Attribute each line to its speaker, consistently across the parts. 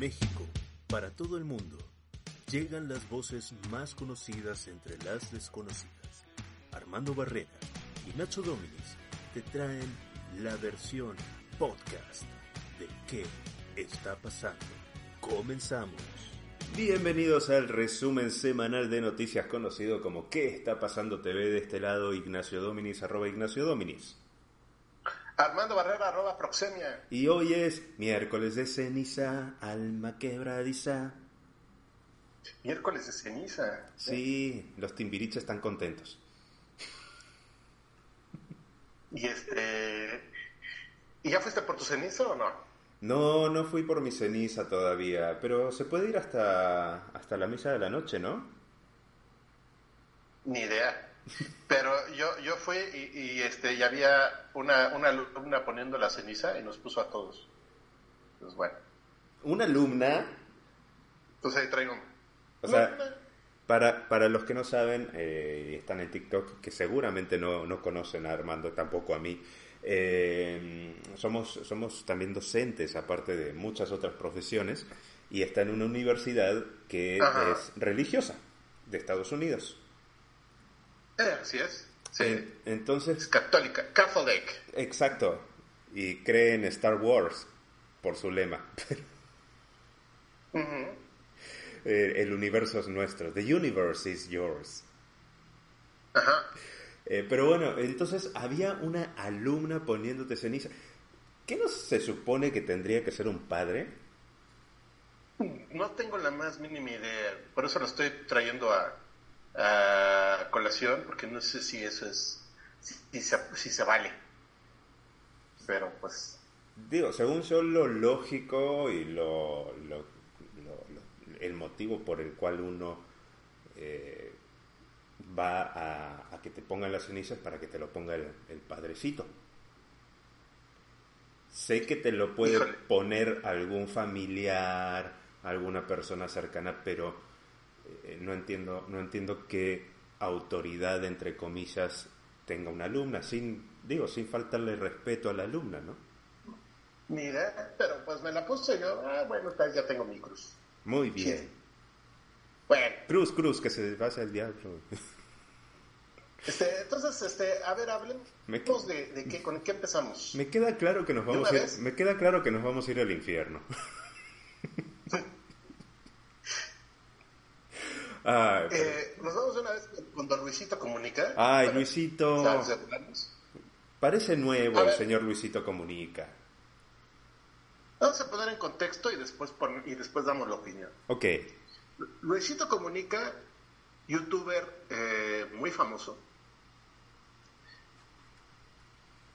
Speaker 1: México, para todo el mundo, llegan las voces más conocidas entre las desconocidas. Armando Barrera y Nacho Dominis te traen la versión podcast de ¿Qué está pasando? Comenzamos. Bienvenidos al resumen semanal de noticias conocido como ¿Qué está pasando TV? De este lado, Ignacio Dominis, arroba Ignacio Dominis.
Speaker 2: Armando Barrera, arroba Proxemia.
Speaker 1: Y hoy es miércoles de ceniza, alma quebradiza.
Speaker 2: Miércoles de ceniza.
Speaker 1: Sí, los timbiriches están contentos.
Speaker 2: Y este. ¿Y ya fuiste por tu ceniza o no?
Speaker 1: No, no fui por mi ceniza todavía, pero se puede ir hasta, hasta la misa de la noche, ¿no?
Speaker 2: Ni idea. Pero yo, yo fui y, y, este, y había una, una alumna poniendo la ceniza y nos puso a todos. Pues bueno.
Speaker 1: ¿Una alumna?
Speaker 2: Pues ahí traigo.
Speaker 1: O sea, para, para los que no saben, eh, están en TikTok, que seguramente no, no conocen a Armando, tampoco a mí. Eh, somos, somos también docentes, aparte de muchas otras profesiones, y está en una universidad que
Speaker 2: Ajá.
Speaker 1: es religiosa de Estados Unidos.
Speaker 2: Eh, así es. Sí.
Speaker 1: En- entonces,
Speaker 2: Es católica, catholic.
Speaker 1: exacto, y cree en Star Wars por su lema. Eh, el universo es nuestro. The universe is yours.
Speaker 2: Ajá.
Speaker 1: Eh, pero bueno, entonces había una alumna poniéndote ceniza. ¿Qué no se supone que tendría que ser un padre?
Speaker 2: No tengo la más mínima idea. Por eso lo estoy trayendo a, a colación, porque no sé si eso es. Si, si se, si se vale. Pero pues.
Speaker 1: Digo, según yo, lo lógico y lo, lo- el motivo por el cual uno eh, va a, a que te pongan las cenizas para que te lo ponga el, el padrecito. Sé que te lo puede
Speaker 2: Híjole.
Speaker 1: poner algún familiar, alguna persona cercana, pero eh, no entiendo, no entiendo qué autoridad, entre comillas, tenga una alumna, sin, digo, sin faltarle respeto a la alumna, ¿no?
Speaker 2: Idea, pero pues me la puse yo. Ah, bueno, tal, ya tengo mi cruz.
Speaker 1: Muy bien.
Speaker 2: Sí. Bueno,
Speaker 1: Cruz, cruz, que se vaya el diablo.
Speaker 2: este, entonces, este, a ver, hablemos
Speaker 1: Me-
Speaker 2: de, de qué, con qué empezamos.
Speaker 1: Me queda claro que nos
Speaker 2: ¿De
Speaker 1: vamos a ir,
Speaker 2: vez?
Speaker 1: me queda claro que nos vamos a ir al infierno. Ay, pero-
Speaker 2: Eh, nos vamos una vez con- Don Luisito Comunica.
Speaker 1: Ay,
Speaker 2: Para-
Speaker 1: Luisito. parece nuevo el señor Luisito Comunica.
Speaker 2: Vamos a poner en contexto y después, pon- y después damos la opinión.
Speaker 1: Ok,
Speaker 2: Luisito Comunica, youtuber eh, muy famoso,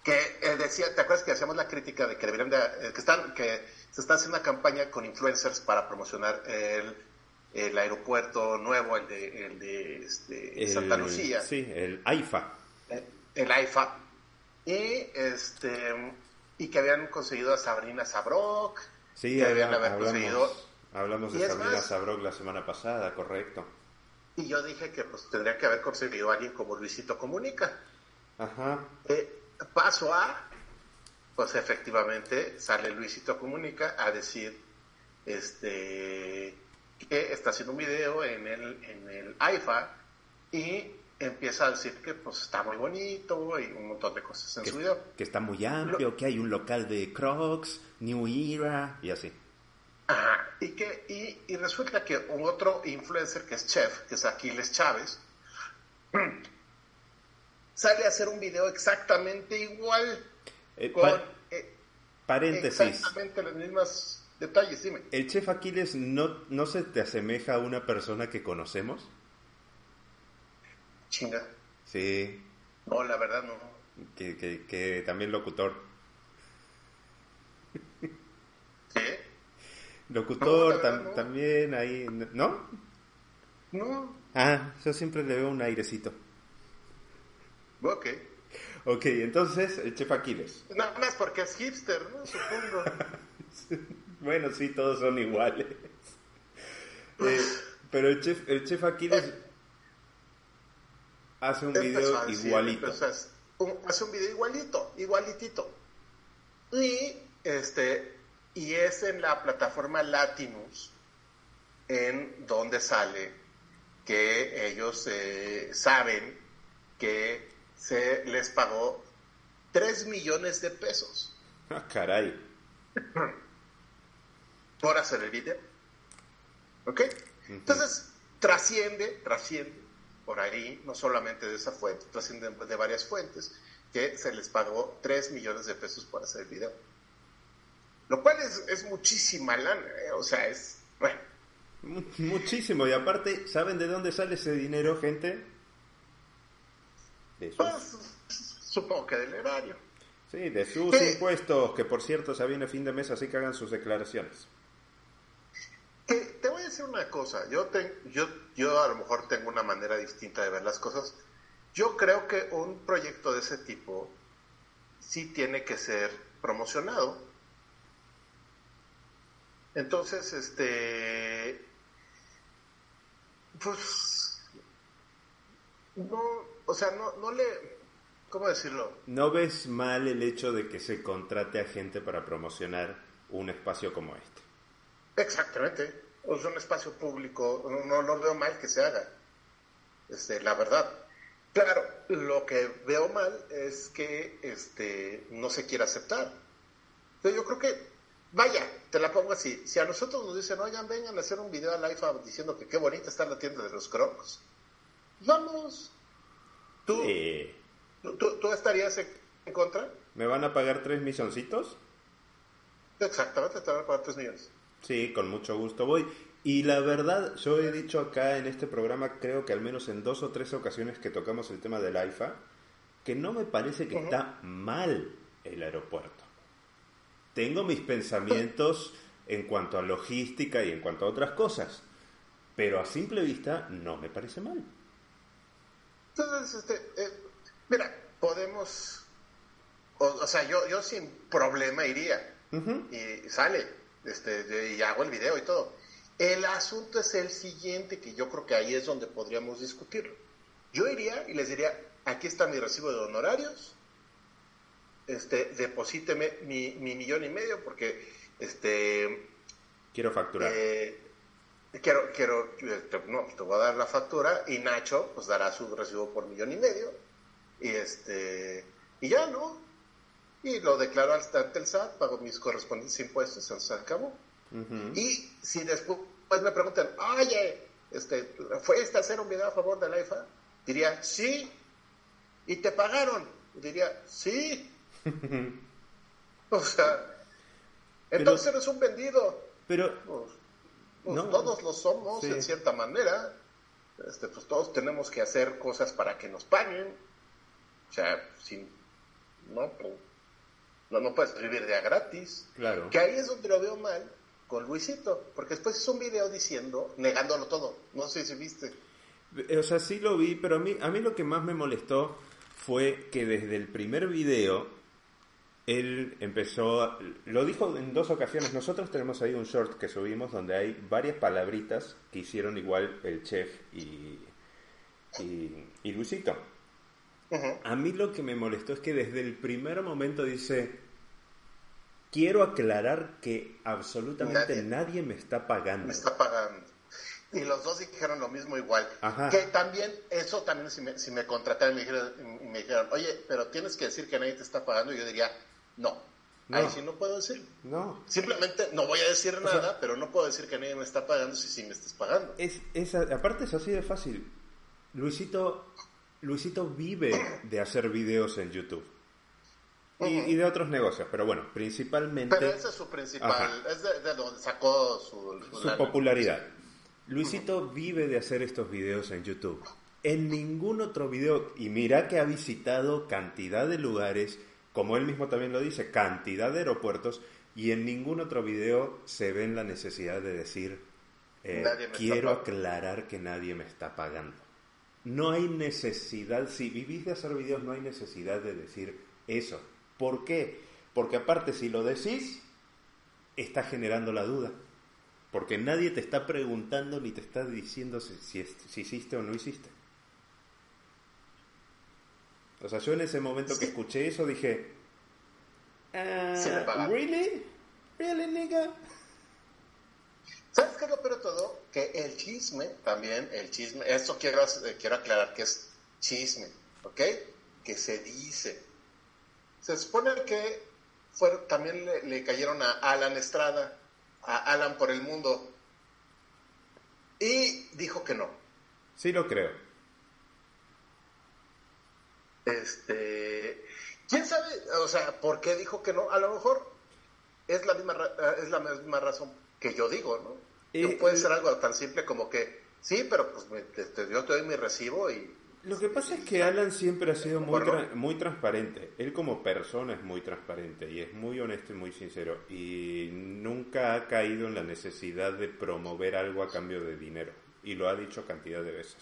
Speaker 2: que eh, decía, ¿te acuerdas que hacíamos la crítica de que deberían de, eh, que están, que se está haciendo una campaña con influencers para promocionar el, el aeropuerto nuevo, el de, el de este,
Speaker 1: el-
Speaker 2: Santa Lucía,
Speaker 1: Sí, el AIFA.
Speaker 2: eh, el AIFA, y este y que habían conseguido a Sabrina Sabrok,
Speaker 1: Sí,
Speaker 2: que haber
Speaker 1: hablamos,
Speaker 2: conseguido
Speaker 1: hablamos de Sabrina
Speaker 2: más-
Speaker 1: Sabrok la semana pasada, correcto.
Speaker 2: Y yo dije que pues tendría que haber conseguido a alguien como Luisito Comunica.
Speaker 1: Ajá.
Speaker 2: Eh, paso A, pues efectivamente sale Luisito Comunica a decir este que está haciendo un video en el, en el AIFA y empieza a decir que pues está muy bonito y un montón de cosas en
Speaker 1: Que,
Speaker 2: su video.
Speaker 1: que está muy amplio, que hay un local de Crocs, New Era y así.
Speaker 2: Ajá, y, que, y, y resulta que un otro influencer que es chef, que es Aquiles Chávez, sale a hacer un video exactamente igual,
Speaker 1: Eh,
Speaker 2: con
Speaker 1: pa-
Speaker 2: eh,
Speaker 1: paréntesis.
Speaker 2: exactamente los mismos detalles, dime.
Speaker 1: ¿El chef Aquiles no, no se te asemeja a una persona que conocemos?
Speaker 2: Chinga.
Speaker 1: Sí,
Speaker 2: No, la verdad no.
Speaker 1: que, que, que también locutor. Locutor
Speaker 2: No,
Speaker 1: tam-
Speaker 2: no.
Speaker 1: también ahí, ¿no?
Speaker 2: No,
Speaker 1: Ah, yo siempre le veo un airecito.
Speaker 2: ok.
Speaker 1: Ok, entonces, el chef Aquiles.
Speaker 2: Nada más porque es hipster, ¿no? Supongo.
Speaker 1: Bueno, sí, todos son iguales. Eh, pero el chef, el chef Aquiles hace un video
Speaker 2: decir,
Speaker 1: igualito.
Speaker 2: un- hace un video igualito, igualitito. Y este y es en la plataforma Latinus en donde sale que ellos eh, saben que se les pagó 3 millones de pesos
Speaker 1: Ah, caray.
Speaker 2: por hacer el video. ¿Ok? Entonces, trasciende, trasciende por ahí, no solamente de esa fuente, trasciende de varias fuentes, que se les pagó 3 millones de pesos por hacer el video. Lo cual es, es muchísima lana, ¿eh? o sea, es, bueno,
Speaker 1: Mu- Muchísimo. Y aparte, ¿saben de dónde sale ese dinero, gente? De sus,
Speaker 2: pues, supongo que del erario.
Speaker 1: sí, de sus
Speaker 2: Sí.
Speaker 1: impuestos, que por cierto se viene fin de mes, así que hagan sus declaraciones.
Speaker 2: Que te voy a decir una cosa, yo, ten- yo, yo a lo mejor tengo una manera distinta de ver las cosas. Yo creo que un proyecto de ese tipo sí tiene que ser promocionado. Entonces, este, pues, no, o sea, no, no le, ¿cómo decirlo?
Speaker 1: ¿No ves mal el hecho de que se contrate a gente para promocionar un espacio como este?
Speaker 2: Exactamente. Es un espacio público, no, no, veo mal que se haga. Este, la verdad. Claro, lo que veo mal es que este, no se quiere aceptar. Yo creo que, vaya, te la pongo así. Si a nosotros nos dicen, oigan, vengan a hacer un video al IFA diciendo que qué bonita está la tienda de los crocs, vamos. ¿Tú,
Speaker 1: Eh,
Speaker 2: tú, tú estarías en, contra?
Speaker 1: ¿Me van a pagar tres milloncitos?
Speaker 2: Exactamente, te van a pagar 3 millones.
Speaker 1: Sí, con mucho gusto voy. Y la verdad, yo he dicho acá en este programa, creo que al menos en dos o tres ocasiones que tocamos el tema del AIFA, que no me parece que está mal el aeropuerto. Tengo mis pensamientos en cuanto a logística y en cuanto a otras cosas, pero a simple vista no me parece mal.
Speaker 2: Entonces, este, eh, mira, podemos, o, o sea, yo, yo sin problema iría y sale, este, y hago el video y todo. El asunto es el siguiente, que yo creo que ahí es donde podríamos discutirlo. Yo iría y les diría, aquí está mi recibo de honorarios, este, deposíteme mi, mi millón y medio, porque, este,
Speaker 1: Quiero facturar.
Speaker 2: eh, quiero, quiero, te, no, te voy a dar la factura y Nacho pues dará su recibo por millón y medio y este y ya no y lo declaro al ante el SAT, pago mis correspondientes impuestos, se acabó. Y si después me preguntan, oye, este, ¿fuiste a hacer un video a favor de la IFA? Diría, sí. ¿Y te pagaron? Diría, sí. o sea, entonces eres un vendido.
Speaker 1: Pero,
Speaker 2: Pues, pues,
Speaker 1: No.
Speaker 2: todos lo somos
Speaker 1: Sí.
Speaker 2: en cierta manera. Este, pues todos tenemos que hacer cosas para que nos paguen. O sea, sin, no, pues, no, no puedes vivir de a gratis.
Speaker 1: claro.
Speaker 2: Que ahí es donde lo veo mal con Luisito, porque después hizo un video diciendo, negándolo todo. No sé si viste.
Speaker 1: O sea, sí lo vi, pero a mí, a mí lo que más me molestó fue que desde el primer video él empezó, lo dijo en dos ocasiones, nosotros tenemos ahí un short que subimos donde hay varias palabritas que hicieron igual el chef y, y, y Luisito. A mí lo que me molestó es que desde el primer momento dice, quiero aclarar que absolutamente
Speaker 2: Nadie.
Speaker 1: nadie me está pagando.
Speaker 2: Me está pagando. Y los dos dijeron lo mismo igual.
Speaker 1: Ajá.
Speaker 2: Que también, eso también si me, si me contrataran y me me dijeron, oye, pero tienes que decir que nadie te está pagando, yo diría, no.
Speaker 1: No.
Speaker 2: Ahí sí no puedo decir.
Speaker 1: No,
Speaker 2: Simplemente no voy a decir nada, pero no puedo decir que nadie me está pagando si sí me estás pagando.
Speaker 1: Es, es, aparte es así de fácil. Luisito, Luisito vive de hacer videos en YouTube. Y, de otros negocios, pero bueno, principalmente
Speaker 2: Pero ese es su principal,
Speaker 1: Ajá.
Speaker 2: es de, de donde sacó su,
Speaker 1: su popularidad. Luisito vive de hacer estos videos en YouTube. En ningún otro video, y mira que ha visitado cantidad de lugares, como él mismo también lo dice, cantidad de aeropuertos, Y en ningún otro video se ve la necesidad de decir, eh, quiero
Speaker 2: pagando".
Speaker 1: aclarar que nadie me está pagando. No hay necesidad, si vivís de hacer videos, no hay necesidad de decir eso. ¿Por qué? Porque aparte, si lo decís, está generando la duda. Porque nadie te está preguntando ni te está diciendo si, si es- si hiciste o no hiciste. O sea, yo en ese momento que escuché eso dije, ah,
Speaker 2: pagaron.
Speaker 1: ¿really? ¿Really, nigga?
Speaker 2: ¿Sabes qué es lo peor de todo? Que el chisme también, el chisme, esto quiero, eh, quiero aclarar que es chisme, ¿ok? Que se dice. Se supone que fueron, también le, le cayeron a Alan Estrada, a Alan por el mundo, y dijo que no.
Speaker 1: Sí lo creo.
Speaker 2: Este, ¿quién sabe? O sea, ¿por qué dijo que no? A lo mejor es la misma, ra- es la misma razón que yo digo, ¿no? Que
Speaker 1: Eh,
Speaker 2: puede
Speaker 1: eh,
Speaker 2: ser algo tan simple como que, sí, pero pues me- te- te- yo te doy mi recibo y...
Speaker 1: Lo que pasa es que Alan siempre ha sido muy, tra- muy transparente. Él como persona es muy transparente y es muy honesto y muy sincero. Y nunca ha caído en la necesidad de promover algo a cambio de dinero. Y lo ha dicho cantidad de veces.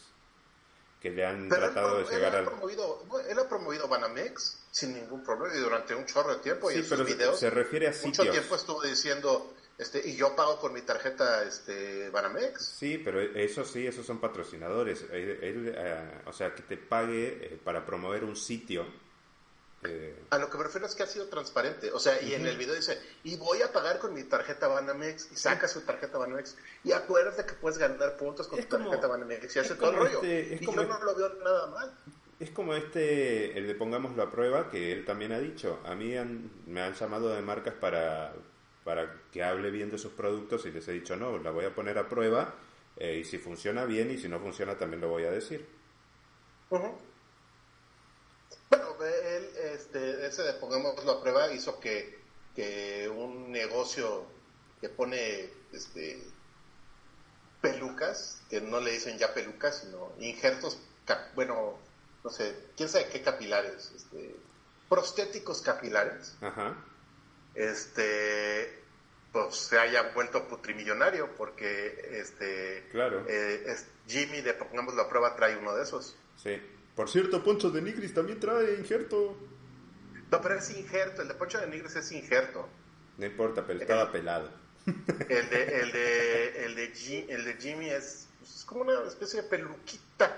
Speaker 1: Que le han
Speaker 2: Pero él,
Speaker 1: tratado de
Speaker 2: pro-
Speaker 1: llegar
Speaker 2: él ha
Speaker 1: al...
Speaker 2: promovido, bueno, él ha promovido Banamex sin ningún problema y durante un chorro de tiempo y
Speaker 1: Sí,
Speaker 2: en sus
Speaker 1: pero se-
Speaker 2: videos
Speaker 1: se refiere a
Speaker 2: mucho
Speaker 1: sitios.
Speaker 2: tiempo estuvo diciendo este y yo pago con mi tarjeta este Banamex
Speaker 1: Sí, pero eso sí, esos son patrocinadores. Él, él, eh, o sea, que te pague eh, para promover un sitio. eh,
Speaker 2: a lo que me refiero es que ha sido transparente o sea y en el video dice y voy a pagar con mi tarjeta Banamex y saca su tarjeta Banamex y acuérdate que puedes ganar puntos con
Speaker 1: Es
Speaker 2: tu
Speaker 1: como-
Speaker 2: tarjeta Banamex y hace todo el rollo
Speaker 1: este- es
Speaker 2: y
Speaker 1: como
Speaker 2: yo no lo veo nada mal
Speaker 1: Es como este, el de Pongámoslo a prueba, que él también ha dicho. A mí han- me han llamado de marcas para, para que hable bien de sus productos y les he dicho, no, la voy a poner a prueba eh, y si funciona bien y si no funciona también lo voy a decir.
Speaker 2: Ujú. Bueno, él, este, ese de pongámoslo a prueba hizo que, que un negocio que pone este, pelucas, que no le dicen ya pelucas, sino injertos, bueno, no sé, quién sabe qué capilares, este, prostéticos capilares,
Speaker 1: Ajá.
Speaker 2: Este, pues se haya vuelto putrimillonario porque este,
Speaker 1: Claro.
Speaker 2: eh, es- Jimmy de pongámoslo a prueba trae uno de esos.
Speaker 1: Sí. Por cierto, Poncho de Nigris también trae injerto.
Speaker 2: No, pero es injerto, el de Poncho de Nigres es injerto.
Speaker 1: No importa, pero estaba pelado.
Speaker 2: El de, el de, el de, el de Jimmy es, pues, es como una especie de peluquita.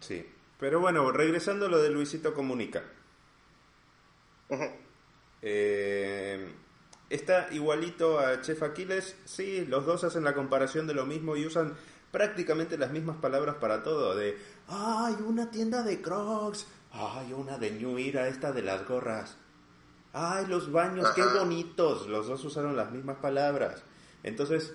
Speaker 1: Sí. Pero bueno, regresando a lo de Luisito Comunica.
Speaker 2: Ujú.
Speaker 1: Eh, está igualito a Chef Aquiles, sí, los dos hacen la comparación de lo mismo y usan prácticamente las mismas palabras para todo, de, ay, una tienda de Crocs, ay, una de New Era, esta de las gorras, ay, los baños, qué
Speaker 2: Ajá.
Speaker 1: bonitos, los dos usaron las mismas palabras. Entonces,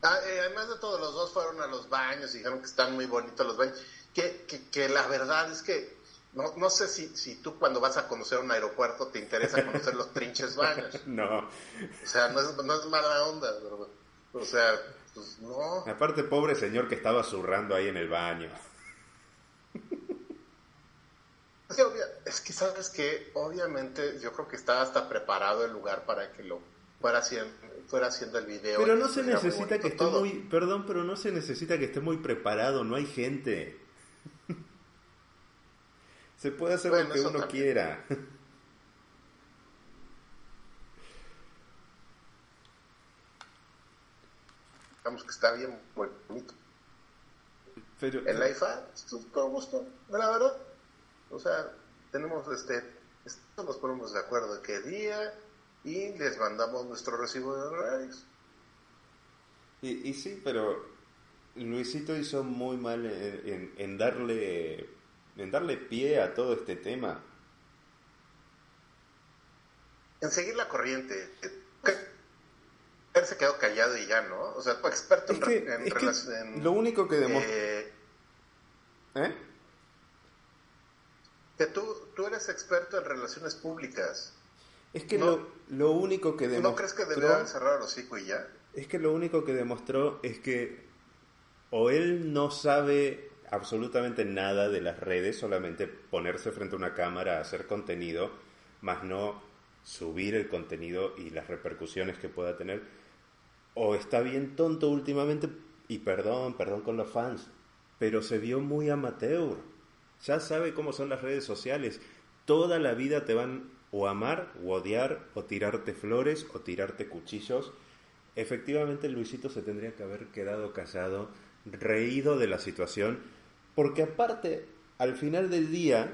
Speaker 2: Ah, eh, además de todo, los dos fueron a los baños y dijeron que están muy bonitos los baños. Que, que, que la verdad es que no, no sé si, si tú cuando vas a conocer un aeropuerto te interesa conocer los trinches baños.
Speaker 1: no.
Speaker 2: O sea, no es, no es mala onda, pero, o sea, pues no.
Speaker 1: Aparte, pobre señor que estaba zurrando ahí en el baño.
Speaker 2: Es que, obvia- es que, sabes que obviamente yo creo que está hasta preparado el lugar para que lo fuera haciendo, fuera haciendo el video.
Speaker 1: Pero no se necesita que esté
Speaker 2: todo.
Speaker 1: muy, perdón, pero no se necesita que esté muy preparado, no hay gente. Se puede hacer
Speaker 2: Bueno,
Speaker 1: lo que uno
Speaker 2: también.
Speaker 1: quiera.
Speaker 2: Digamos que está bien muy bonito.
Speaker 1: Pero,
Speaker 2: El IFA, todo gusto, la verdad. O sea, tenemos este, nos ponemos de acuerdo de qué día y les mandamos nuestro recibo de horarios.
Speaker 1: y, y sí, pero Luisito hizo muy mal en, en- en darle en darle pie a todo este tema.
Speaker 2: En seguir la corriente. Él se quedó callado y ya, ¿no? O sea, experto
Speaker 1: Es
Speaker 2: en,
Speaker 1: que,
Speaker 2: en
Speaker 1: es
Speaker 2: en,
Speaker 1: lo único que demostró...
Speaker 2: eh,
Speaker 1: ¿Eh?
Speaker 2: que tú, tú eres experto en relaciones públicas.
Speaker 1: Es que
Speaker 2: No.
Speaker 1: lo, lo único que demostró...
Speaker 2: ¿No crees que deberían cerrar el hocico y ya?
Speaker 1: Es que lo único que demostró es que o él no sabe absolutamente nada de las redes, solamente ponerse frente a una cámara a hacer contenido, más no subir el contenido y las repercusiones que pueda tener, o está bien tonto últimamente, y perdón, perdón con los fans, pero se vio muy amateur. Ya sabe cómo son las redes sociales. Toda la vida te van o amar o odiar o tirarte flores o tirarte cuchillos. Efectivamente Luisito se tendría que haber quedado callado, reído de la situación, porque aparte, al final del día,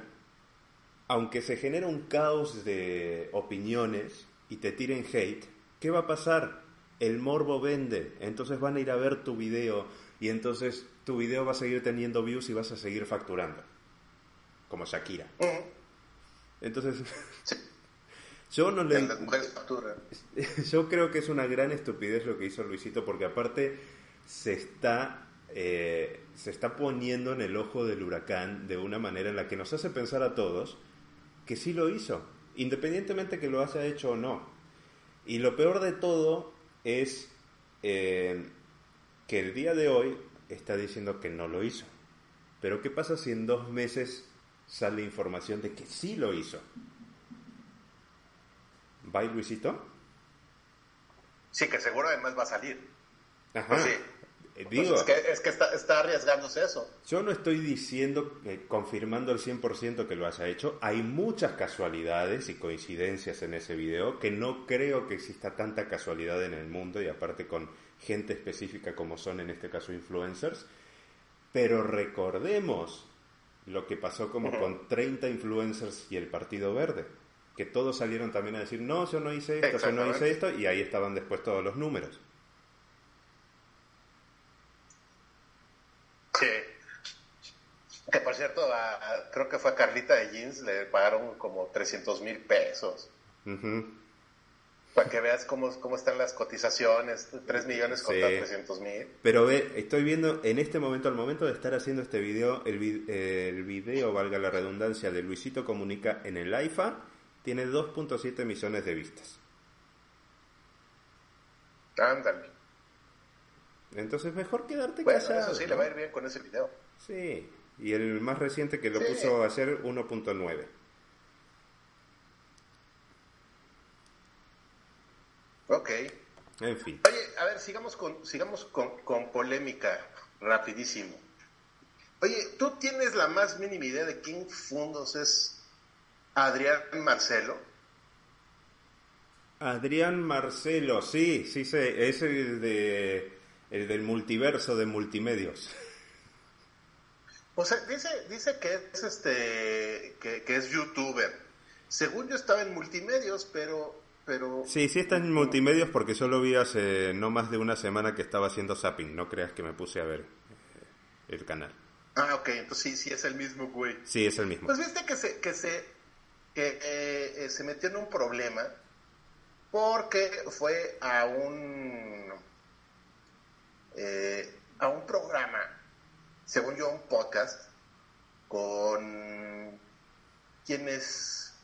Speaker 1: aunque se genera un caos de opiniones y te tiren hate, ¿qué va a pasar? El morbo vende, entonces van a ir a ver tu video y entonces tu video va a seguir teniendo views y vas a seguir facturando, como Shakira. Entonces, yo no le... Yo creo que es una gran estupidez lo que hizo Luisito, porque aparte se está, eh, se está poniendo en el ojo del huracán de una manera en la que nos hace pensar a todos que sí lo hizo, independientemente que lo haya hecho o no. Y lo peor de todo es eh, que el día de hoy está diciendo que no lo hizo. Pero ¿qué pasa si en dos meses sale información de que sí lo hizo? ¿Va Luisito?
Speaker 2: Sí, que seguro además va a salir.
Speaker 1: Ajá. Pues
Speaker 2: eh, pues es que, es que está, arriesgándose eso.
Speaker 1: Yo no estoy diciendo, eh, confirmando al 100% que lo haya hecho. Hay muchas casualidades y coincidencias en ese video que no creo que exista tanta casualidad en el mundo y aparte con gente específica como son en este caso influencers. Pero recordemos lo que pasó como con 30 influencers y el Partido Verde, que todos salieron también a decir, no, yo no hice esto, yo no hice esto, y ahí estaban después todos los números.
Speaker 2: Sí. Que por cierto, creo que fue a Carlita de Jeans, le pagaron como 300 mil pesos. Para que veas cómo, cómo están las cotizaciones, 3 millones contra 300 mil.
Speaker 1: Pero ve, estoy viendo en este momento, al momento de estar haciendo este video, el, el video, valga la redundancia, de Luisito Comunica en el IFA, tiene 2.7 millones de vistas.
Speaker 2: Ándale.
Speaker 1: Entonces mejor quedarte
Speaker 2: bueno. Eso sí, le va a ir bien con ese video.
Speaker 1: Sí, y el más reciente que lo puso a hacer 1.9.
Speaker 2: Ok.
Speaker 1: En fin.
Speaker 2: Oye, a ver, sigamos con, sigamos con, con polémica, rapidísimo. Oye, ¿tú tienes la más mínima idea de quién Fundos es Adrián Marcelo?
Speaker 1: Adrián Marcelo, sí, sí sé, es el de el del multiverso de multimedios.
Speaker 2: O sea, dice, dice que es este que, que es youtuber. Según yo estaba en multimedios, pero pero...
Speaker 1: Sí, sí está en multimedios porque yo lo vi hace no más de una semana que estaba haciendo zapping. No creas que me puse a ver eh, el canal.
Speaker 2: Ah, ok, entonces sí, sí es el mismo güey.
Speaker 1: Sí, es el mismo.
Speaker 2: Pues viste que se, que se, que, eh, se metió en un problema porque fue a un, eh, a un programa, según yo, un podcast, con quienes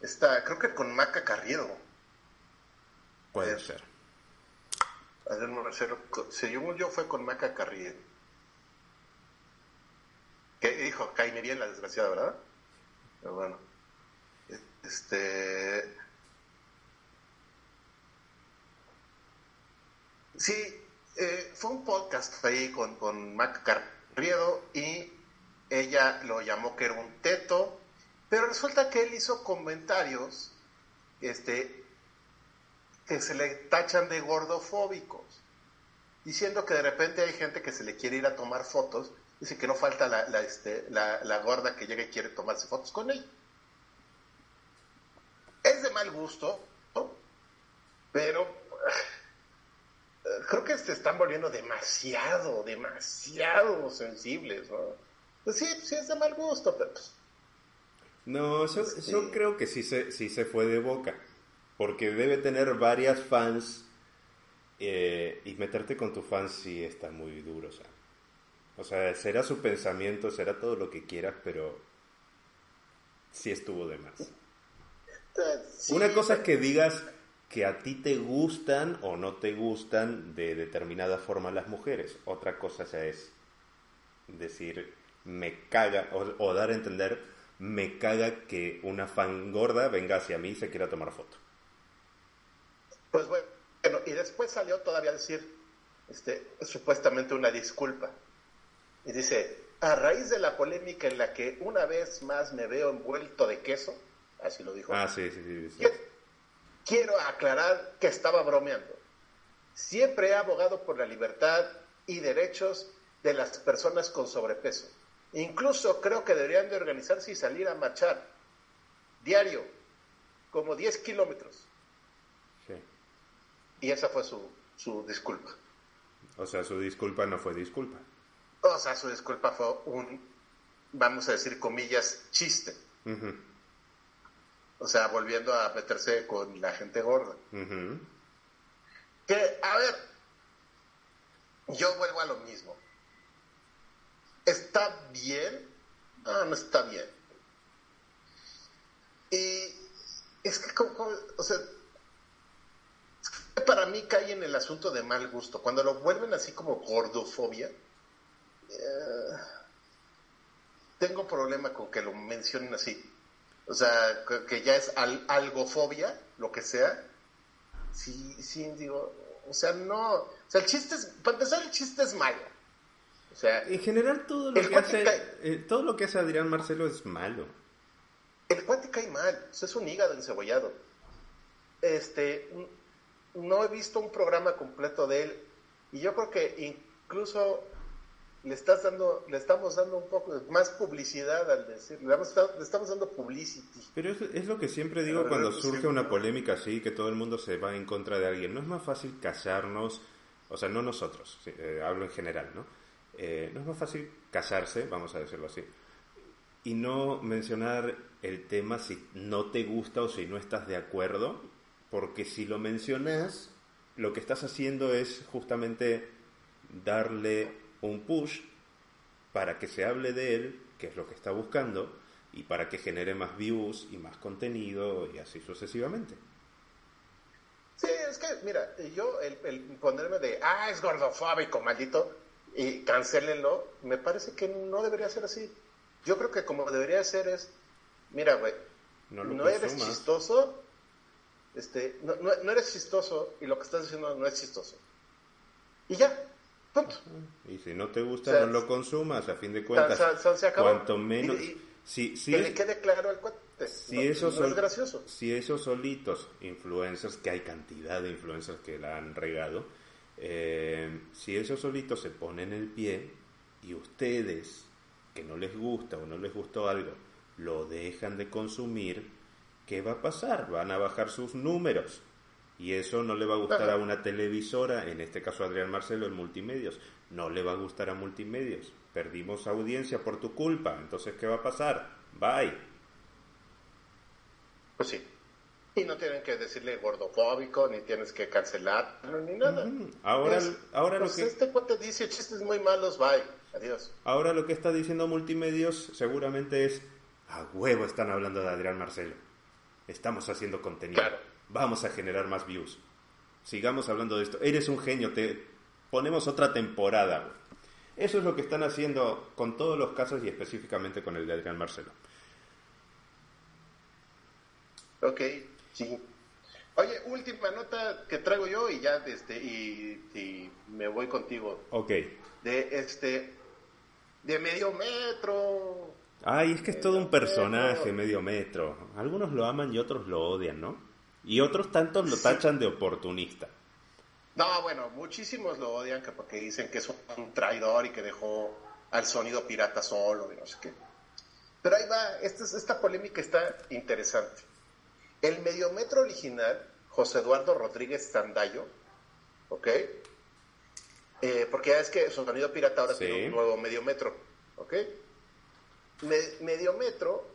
Speaker 2: está, creo que con Maca Carriero
Speaker 1: Puede ser.
Speaker 2: Adrián Marcelo, según yo, fue con Maca Carrillo. Que dijo, bien la desgraciada, ¿verdad? Pero bueno. Este. Sí, eh, fue un podcast ahí con, con Maca Carriedo y ella lo llamó que era un teto, pero resulta que él hizo comentarios este, que se le tachan de gordofóbicos, diciendo que de repente hay gente que se le quiere ir a tomar fotos, dice que no falta la, este, la, gorda que llega y quiere tomarse fotos con él. Es de mal gusto, pero creo que se están volviendo demasiado, demasiado sensibles. ¿no? Pues sí, sí es de mal gusto, pero... Pues,
Speaker 1: no, yo, yo creo que sí se, sí se fue de boca porque debe tener varias fans eh, y meterte con tus fans sí está muy duro. O sea. o sea, será su pensamiento, será todo lo que quieras, pero sí estuvo de más. Una cosa es que digas que a ti te gustan o no te gustan de determinada forma las mujeres. Otra cosa ya es decir, me caga, o, o dar a entender, me caga que una fan gorda venga hacia mí y se quiera tomar foto.
Speaker 2: Pues bueno, y después salió todavía a decir este, supuestamente una disculpa. Y dice, a raíz de la polémica en la que una vez más me veo envuelto de queso, así lo dijo.
Speaker 1: Ah, sí, sí, sí. sí.
Speaker 2: Quiero, aclarar que estaba bromeando. Siempre he abogado por la libertad y derechos de las personas con sobrepeso. Incluso creo que deberían de organizarse y salir a marchar diario, como 10 kilómetros.
Speaker 1: Sí.
Speaker 2: Y esa fue su, su disculpa.
Speaker 1: O sea, su disculpa no fue disculpa.
Speaker 2: O sea, su disculpa fue un, vamos a decir, comillas, chiste.
Speaker 1: Ujú,
Speaker 2: O sea, volviendo a meterse con la gente gorda. Que, a ver, yo vuelvo a lo mismo. ¿Está bien? Ah, no está bien. Y es que, como- como- o sea, para mí cae en el asunto de mal gusto. Cuando lo vuelven así como gordofobia, eh, tengo problema con que lo mencionen así. O sea, que, que ya es al, algofobia, lo que sea. Sí, sí, digo, o sea, no. O sea, el chiste es, para empezar, el chiste es malo. O sea,
Speaker 1: En general todo lo que hace eh, todo lo que hace Adrián Marcelo es malo.
Speaker 2: el cuate cae mal, o sea, es un hígado encebollado. Este, no he visto un programa completo de él y yo creo que incluso le estás dando, le estamos dando un poco más publicidad al decir, le, damos- le estamos dando publicity.
Speaker 1: Pero es, es lo que siempre digo cuando surge
Speaker 2: sí.
Speaker 1: una polémica así, que todo el mundo se va en contra de alguien. No es más fácil callarnos, o sea, no nosotros, eh, hablo en general, ¿no? Eh, no es más fácil casarse, vamos a decirlo así, y no mencionar el tema si no te gusta o si no estás de acuerdo, porque si lo mencionas, lo que estás haciendo es justamente darle un push para que se hable de él, que es lo que está buscando, y para que genere más views y más contenido y así sucesivamente.
Speaker 2: Sí, es que, mira, yo el, el ponerme de, ah, es gordofóbico, maldito, y cancelenlo, me parece que no debería ser así. Yo creo que como debería ser es, mira, güey,
Speaker 1: No
Speaker 2: eres chistoso, este, no, no, no eres chistoso y lo que estás diciendo no es chistoso. Y ya, punto.
Speaker 1: Y si no te gusta,
Speaker 2: O sea,
Speaker 1: no lo consumas, a fin de cuentas.
Speaker 2: se acabó.
Speaker 1: Cuanto menos...
Speaker 2: Y- y-
Speaker 1: si, si
Speaker 2: que le quede claro al cuate.
Speaker 1: si
Speaker 2: no,
Speaker 1: esos
Speaker 2: no es
Speaker 1: si esos solitos influencers, que hay cantidad de influencers que la han regado, eh, si esos solitos se ponen el pie y ustedes, que no les gusta o no les gustó algo, lo dejan de consumir, ¿qué va a pasar? Van a bajar sus números. Y eso no le va a gustar a una televisora, en este caso Adrián Marcelo en Multimedios, no le va a gustar a Multimedios. Perdimos audiencia por tu culpa, entonces ¿qué va a pasar? Bye.
Speaker 2: Pues sí. Y no tienen que decirle gordofóbico, ni tienes que cancelarlo, ni nada.
Speaker 1: Ahora-
Speaker 2: Es,
Speaker 1: ahora lo
Speaker 2: pues
Speaker 1: que-
Speaker 2: este cuate dice chistes muy malos, bye, adiós.
Speaker 1: Ahora lo que está diciendo Multimedios seguramente es, a huevo están hablando de Adrián Marcelo. Estamos haciendo contenido.
Speaker 2: Claro.
Speaker 1: Vamos a generar más views. Sigamos hablando de esto. Eres un genio, te ponemos otra temporada. güey. Eso es lo que están haciendo con todos los casos y específicamente con el de Adrián Marcelo.
Speaker 2: Ok, sí. Oye, última nota que traigo yo y ya, este, y, y me voy contigo.
Speaker 1: Ok.
Speaker 2: De este, de medio metro.
Speaker 1: Ay, es que es todo un personaje,
Speaker 2: Medio
Speaker 1: medio metro. Algunos lo aman y otros lo odian, ¿no? Y otros tantos lo tachan de oportunista.
Speaker 2: No, bueno, muchísimos lo odian que porque dicen que es un traidor y que dejó al sonido pirata solo y no sé qué. Pero ahí va, esta, es- esta polémica está interesante. El mediometro original, José Eduardo Rodríguez Sandayo, ¿ok? Eh, porque ya es que su sonido pirata ahora
Speaker 1: Sí.
Speaker 2: tiene un nuevo mediometro, ¿ok? Me- mediometro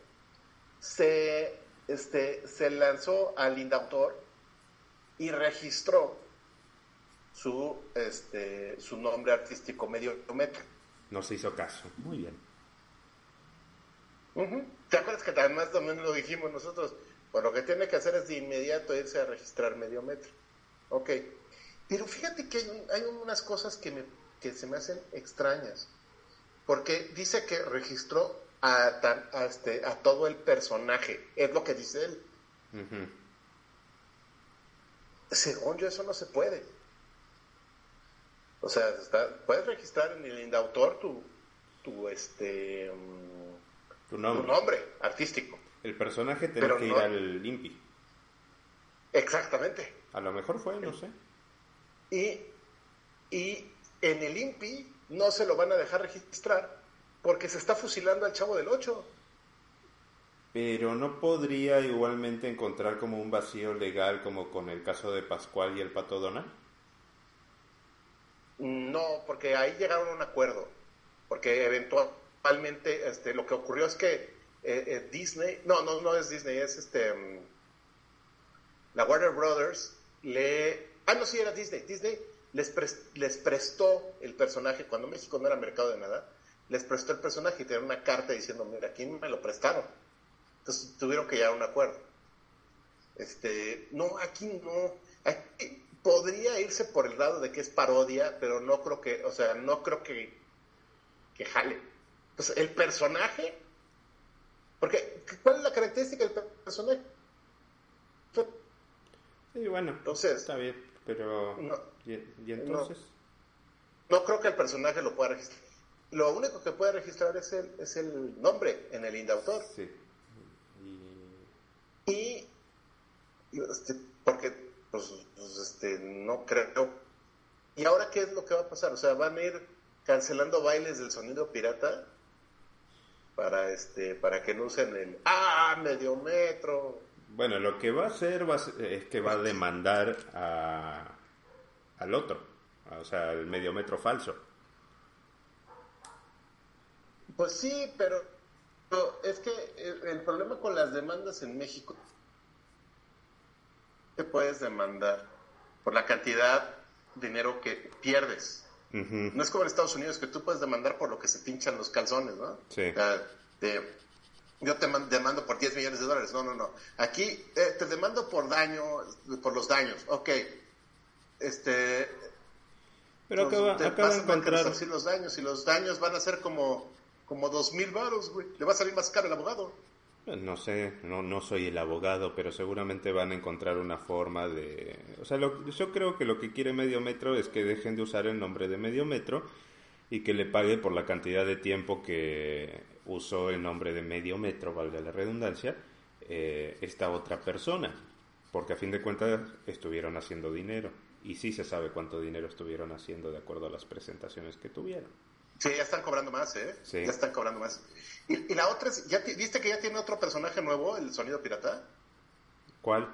Speaker 2: se, este, se lanzó al Indautor y registró su, este, su nombre artístico Mediometro.
Speaker 1: No se hizo caso. Muy bien.
Speaker 2: ¿Te acuerdas que además también lo dijimos nosotros? Pues lo que tiene que hacer es de inmediato irse a registrar Mediometro. Ok. Pero fíjate que hay, hay unas cosas que, me, que se me hacen extrañas. Porque dice que registró a, tan- a, este, a todo el personaje. Es lo que dice él. Según yo eso no se puede. O sea, puedes registrar en el Indautor tu, tu, este,
Speaker 1: tu nombre.
Speaker 2: nombre artístico.
Speaker 1: El personaje tiene que ir al INPI.
Speaker 2: Exactamente.
Speaker 1: A lo mejor fue, no sé.
Speaker 2: Y, y en el INPI no se lo van a dejar registrar porque se está fusilando al chavo del 8.
Speaker 1: Pero no podría igualmente encontrar como un vacío legal como con el caso de Pascual y el Pato Donald.
Speaker 2: No, porque ahí llegaron a un acuerdo. Porque eventualmente este, lo que ocurrió es que eh, eh, Disney, no, no, no es Disney, es este, mm, la Warner Brothers le, ah, no, sí era Disney, Disney les, les prestó el personaje cuando México no era mercado de nada, les prestó el personaje y tenían una carta diciendo, mira, aquí me lo prestaron. Entonces tuvieron que llegar a un acuerdo. Este, no, aquí no. Aquí podría irse por el lado de que es parodia, pero no creo que, o sea, no creo que, que jale. Entonces, el personaje, porque, ¿cuál es la característica del personaje?
Speaker 1: Sí, bueno, entonces, está bien, pero... ¿y, entonces?
Speaker 2: No, creo que el personaje lo pueda registrar. Lo único que puede registrar es el, es el nombre en el indautor.
Speaker 1: Sí.
Speaker 2: Y, este, porque pues, pues, este, no creo. ¿Y ahora qué es lo que va a pasar? O sea, van a ir cancelando bailes del sonido pirata para este para que no usen el ah medio metro
Speaker 1: bueno lo que va a hacer es que va a demandar a, al otro o sea el medio metro falso
Speaker 2: pues sí pero es que el, problema con las demandas en México te puedes demandar por la cantidad de dinero que pierdes. No es como en Estados Unidos que tú puedes demandar por lo que se pinchan los calzones, ¿no?
Speaker 1: Sí.
Speaker 2: yo te demando por 10 millones de dólares. No, no, no. Aquí eh, te demando por daño, por los daños. Ok. Este.
Speaker 1: Pero acaba, te acaba de encontrar.
Speaker 2: los daños y los daños van a ser como como dos mil baros, güey. Le va a salir más caro el abogado.
Speaker 1: No sé, no, no soy el abogado, pero seguramente van a encontrar una forma de... O sea, yo creo que lo que quiere Medio Metro es que dejen de usar el nombre de Medio Metro y que le pague por la cantidad de tiempo que usó el nombre de Medio Metro, valga la redundancia, eh, esta otra persona. Porque a fin de cuentas estuvieron haciendo dinero. Y sí se sabe cuánto dinero estuvieron haciendo de acuerdo a las presentaciones que tuvieron.
Speaker 2: Sí, ya están cobrando más, ¿eh? Sí. Ya están cobrando más. Y, la otra es, ¿ya ¿viste que ya tiene otro personaje nuevo, el sonido pirata?
Speaker 1: ¿Cuál?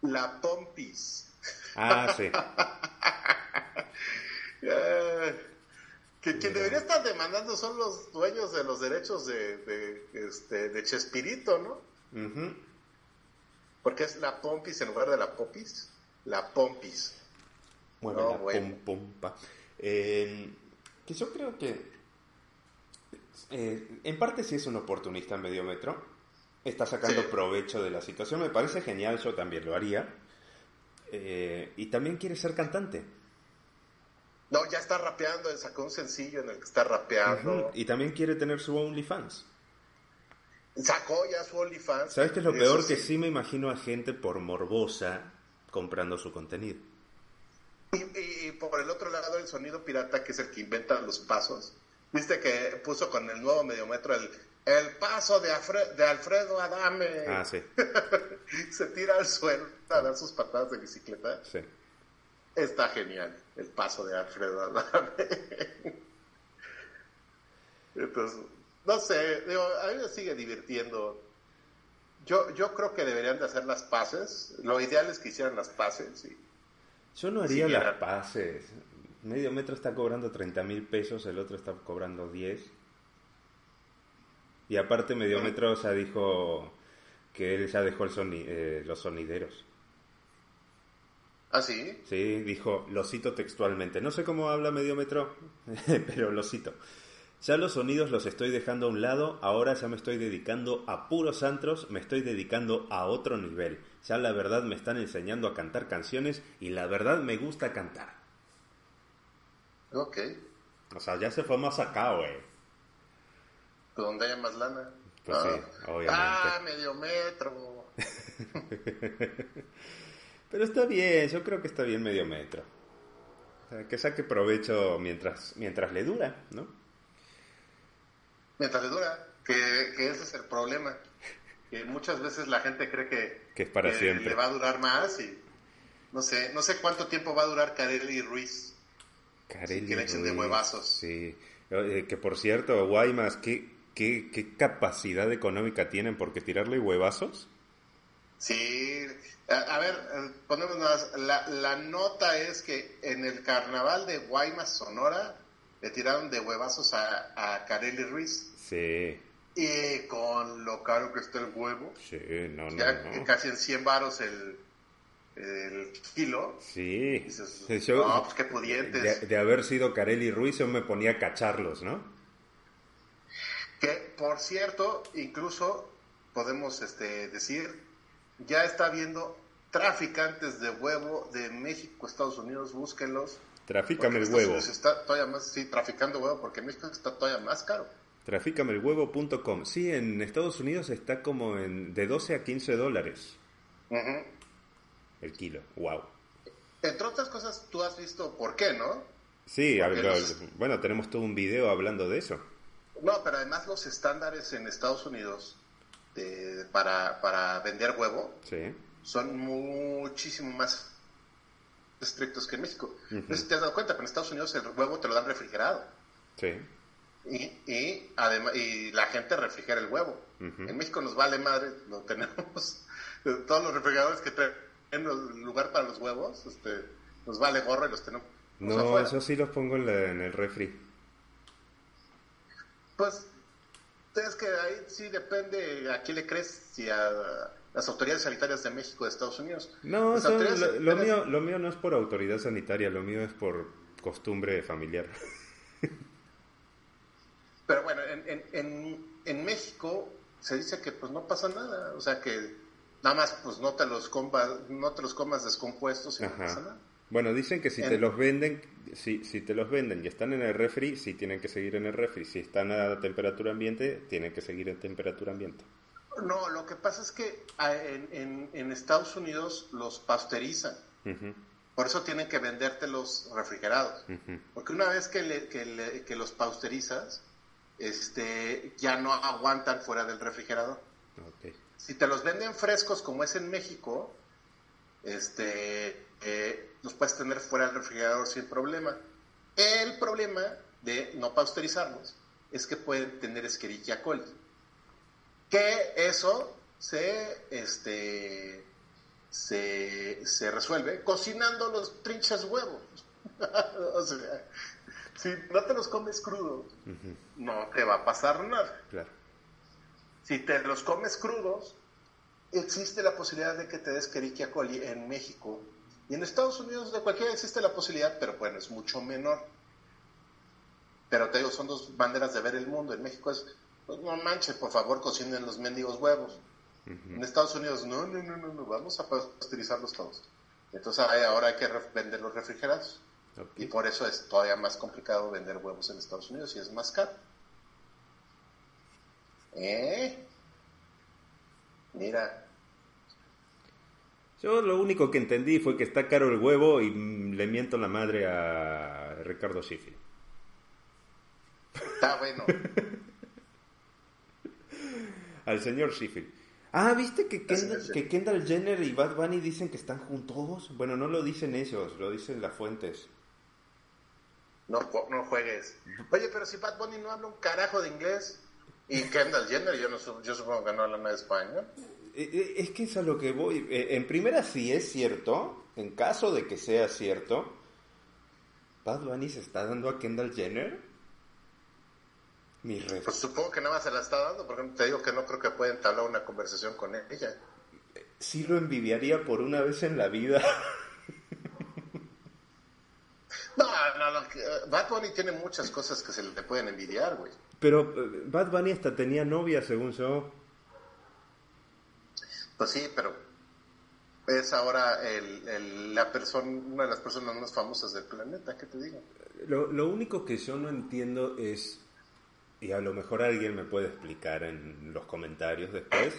Speaker 2: La Pompis.
Speaker 1: Ah, sí.
Speaker 2: que quien debería estar demandando son los dueños de los derechos de, de, este, de Chespirito, ¿no? Porque es la Pompis en lugar de la Popis. La Pompis.
Speaker 1: Bueno, la bueno. pompa. Eh, que yo creo que eh, en parte sí es un oportunista en medio metro, está sacando provecho de la situación, me parece genial, yo también lo haría, eh, y también quiere ser cantante.
Speaker 2: No, ya está rapeando, sacó un sencillo en el que está rapeando.
Speaker 1: Y también quiere tener su OnlyFans.
Speaker 2: Sacó ya su OnlyFans.
Speaker 1: ¿Sabes qué es lo peor? Que sí me imagino a gente por morbosa comprando su contenido.
Speaker 2: Y, por el otro lado, el sonido pirata, que es el que inventa los pasos. Viste que puso con el nuevo mediometro el, el paso de, de Alfredo Adame.
Speaker 1: Ah, sí.
Speaker 2: Se tira al suelo a dar sus patadas de bicicleta.
Speaker 1: Sí.
Speaker 2: Está genial el paso de Alfredo Adame. Entonces, no sé, digo, a mí me sigue divirtiendo. Yo, yo creo que deberían de hacer las paces. Lo ideal es que hicieran las paces. Y,
Speaker 1: yo no haría las pases. Medio metro está cobrando 30 mil pesos, el otro está cobrando 10. Y aparte medio metro ya dijo que él ya dejó el eh, los sonideros.
Speaker 2: ¿Ah, sí?
Speaker 1: Sí, dijo, lo cito textualmente. No sé cómo habla medio metro, pero lo cito. Ya los sonidos los estoy dejando a un lado, ahora ya me estoy dedicando a puros antros, me estoy dedicando a otro nivel. Ya la verdad me están enseñando a cantar canciones y la verdad me gusta cantar.
Speaker 2: Ok.
Speaker 1: O sea, ya se fue más acá, güey.
Speaker 2: ¿Dónde haya más lana?
Speaker 1: Pues sí,
Speaker 2: ah. obviamente. Ah, medio metro.
Speaker 1: Pero está bien, yo creo que está bien medio metro. que saque provecho mientras, mientras le dura, ¿no?
Speaker 2: Mientras le dura, que, ese es el problema. Que muchas veces la gente cree que,
Speaker 1: que es para siempre.
Speaker 2: le va a durar más y no sé, no sé cuánto tiempo va a durar Carelli Ruiz.
Speaker 1: Carelli Ruiz.
Speaker 2: de huevazos.
Speaker 1: Sí. Eh, que por cierto, Guaymas, ¿qué, qué, qué capacidad económica tienen porque tirarle huevazos?
Speaker 2: Sí, a, ver, eh, ponemos la, la, nota es que en el carnaval de Guaymas, Sonora, le tiraron de huevazos a, a Carelli Ruiz.
Speaker 1: Sí.
Speaker 2: Y con lo caro que está el huevo.
Speaker 1: Sí, no, no,
Speaker 2: Casi en 100 varos el, el kilo.
Speaker 1: Sí.
Speaker 2: no, pues qué pudientes.
Speaker 1: De, haber sido Carelli Ruiz, yo me ponía a cacharlos, ¿no?
Speaker 2: Que, por cierto, incluso podemos este, decir ya está habiendo traficantes de huevo de México, Estados Unidos, búsquenlos.
Speaker 1: Trafícame el huevo.
Speaker 2: Está todavía más, sí, traficando huevo, porque México está todavía más caro.
Speaker 1: Traficamelhuevo.com. Sí, en Estados Unidos está como en de 12 a 15 dólares. El kilo, wow.
Speaker 2: Entre otras cosas, tú has visto por qué, ¿no?
Speaker 1: Sí, bueno, tenemos todo un video hablando de eso.
Speaker 2: No, pero además los estándares en Estados Unidos este, para, para vender huevo son muchísimo más estrictos que en México. No sé si te has dado cuenta, pero en Estados Unidos el huevo te lo dan refrigerado.
Speaker 1: Sí.
Speaker 2: Y, y, además, y la gente refrigera el huevo. En México nos vale madre, lo tenemos. Todos los refrigeradores que traen el lugar para los huevos, este, nos vale gorro y los tenemos.
Speaker 1: No, eso sí los pongo en, en el refri.
Speaker 2: Pues es que ahí sí depende a quién le crees, si a las autoridades sanitarias de México o de Estados Unidos.
Speaker 1: No, lo, mío, lo mío no es por autoridad sanitaria, lo mío es por costumbre familiar.
Speaker 2: Pero bueno, en, en, en, México se dice que pues no pasa nada, o sea que nada más pues no te los comas, no te los comas descompuestos y no pasa nada.
Speaker 1: Bueno, dicen que si te los venden, si, si te los venden y están en el refri, sí tienen que seguir en el refri. Si están a temperatura ambiente, tienen que seguir en temperatura ambiente.
Speaker 2: No, lo que pasa es que ah, en, en, Estados Unidos los pasteurizan. Por eso tienen que venderte los refrigerados. Porque una vez que, le, que, que, los pasteurizas, este, ya no aguantan fuera del refrigerador. Si te los venden frescos como es en México, este, eh, los puedes tener fuera del refrigerador sin problema. El problema de no pasteurizarlos es que pueden tener Escherichia coli. Que eso se, este, se, resuelve cocinando los trinchas huevos. o sea, si no te los comes crudos, no te va a pasar nada. Si te los comes crudos, existe la posibilidad de que te des Escherichia coli en México y en Estados Unidos de cualquiera existe la posibilidad, pero bueno, es mucho menor. Pero te digo, son dos maneras de ver el mundo. En México es, pues, no manches, por favor, cocinen los mendigos huevos. En Estados Unidos, no, no, no, no, no, vamos a pasteurizarlos todos. Entonces ahora hay que vender los refrigerados. Y por eso es todavía más complicado vender huevos en Estados Unidos y es más caro. ¿Eh? Mira,
Speaker 1: yo lo único que entendí fue que está caro el huevo y le miento la madre a Ricardo Schiffi.
Speaker 2: Está bueno.
Speaker 1: Al señor Schiffi. Ah, ¿viste que Kendall, Jenner y Bad Bunny dicen que están juntos? Bueno, no lo dicen ellos, lo dicen las fuentes.
Speaker 2: No, no juegues. Oye, pero si Bad Bunny no habla un carajo de inglés y Kendall Jenner, yo, no, yo supongo que no habla nada de español.
Speaker 1: Eh, eh, es que es a lo que voy. Eh, en primera, si es cierto, en caso de que sea cierto, Bad Bunny se está dando a Kendall Jenner.
Speaker 2: Mi Pues supongo que nada más se la está dando, porque te digo que no creo que pueda entablar una conversación con ella.
Speaker 1: Sí lo envidiaría por una vez en la vida.
Speaker 2: No, no, no, Bad Bunny tiene muchas cosas que se le pueden envidiar, güey.
Speaker 1: Pero Bad Bunny hasta tenía novia, según yo.
Speaker 2: Pues sí, pero es ahora el, la persona, una de las personas más famosas del planeta, ¿qué te digo?
Speaker 1: Lo, lo único que yo no entiendo es, y a lo mejor alguien me puede explicar en los comentarios después,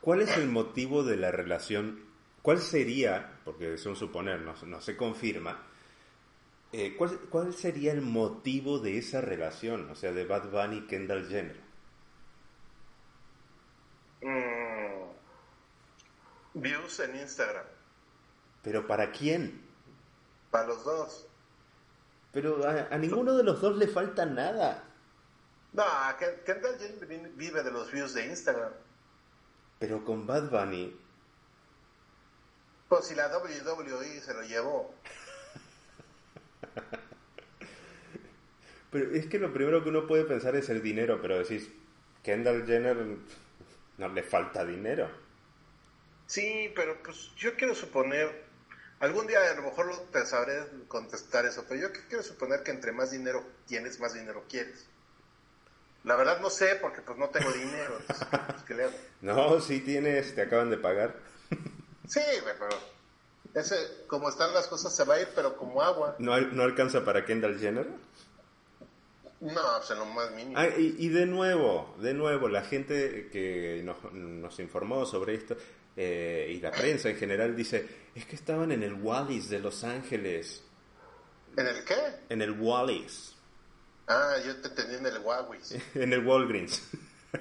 Speaker 1: ¿cuál es el motivo de la relación ¿Cuál sería, porque es un suponer, no, no se confirma, eh, ¿cuál, ¿cuál sería el motivo de esa relación, o sea, de Bad Bunny y Kendall Jenner?
Speaker 2: Mm, views en Instagram.
Speaker 1: ¿Pero para quién?
Speaker 2: Para los dos.
Speaker 1: Pero a, a ninguno de los dos le falta nada.
Speaker 2: No, Ken- Kendall Jenner vive de los views de Instagram.
Speaker 1: Pero con Bad Bunny,
Speaker 2: Pues si la WWE se lo llevó.
Speaker 1: Pero es que lo primero que uno puede pensar es el dinero, pero decís, Kendall Jenner no le falta dinero.
Speaker 2: Sí, pero pues yo quiero suponer, algún día a lo mejor lo- te sabré contestar eso, pero yo quiero suponer que entre más dinero tienes, más dinero quieres. La verdad no sé, porque pues no tengo dinero. entonces, pues, ¿qué le hago?
Speaker 1: No, si tienes, te acaban de pagar.
Speaker 2: Sí, pero ese, como están las cosas se va a ir, pero como agua.
Speaker 1: ¿No, no alcanza para Kendall Jenner?
Speaker 2: No, en lo más mínimo.
Speaker 1: Ah, y, y de nuevo, de nuevo, la gente que nos, nos informó sobre esto eh, y la prensa en general dice, es que estaban en el Wallis de Los Ángeles.
Speaker 2: ¿En el qué?
Speaker 1: En el Wallis.
Speaker 2: Ah, yo te tenía en el Huawei.
Speaker 1: En el Walgreens.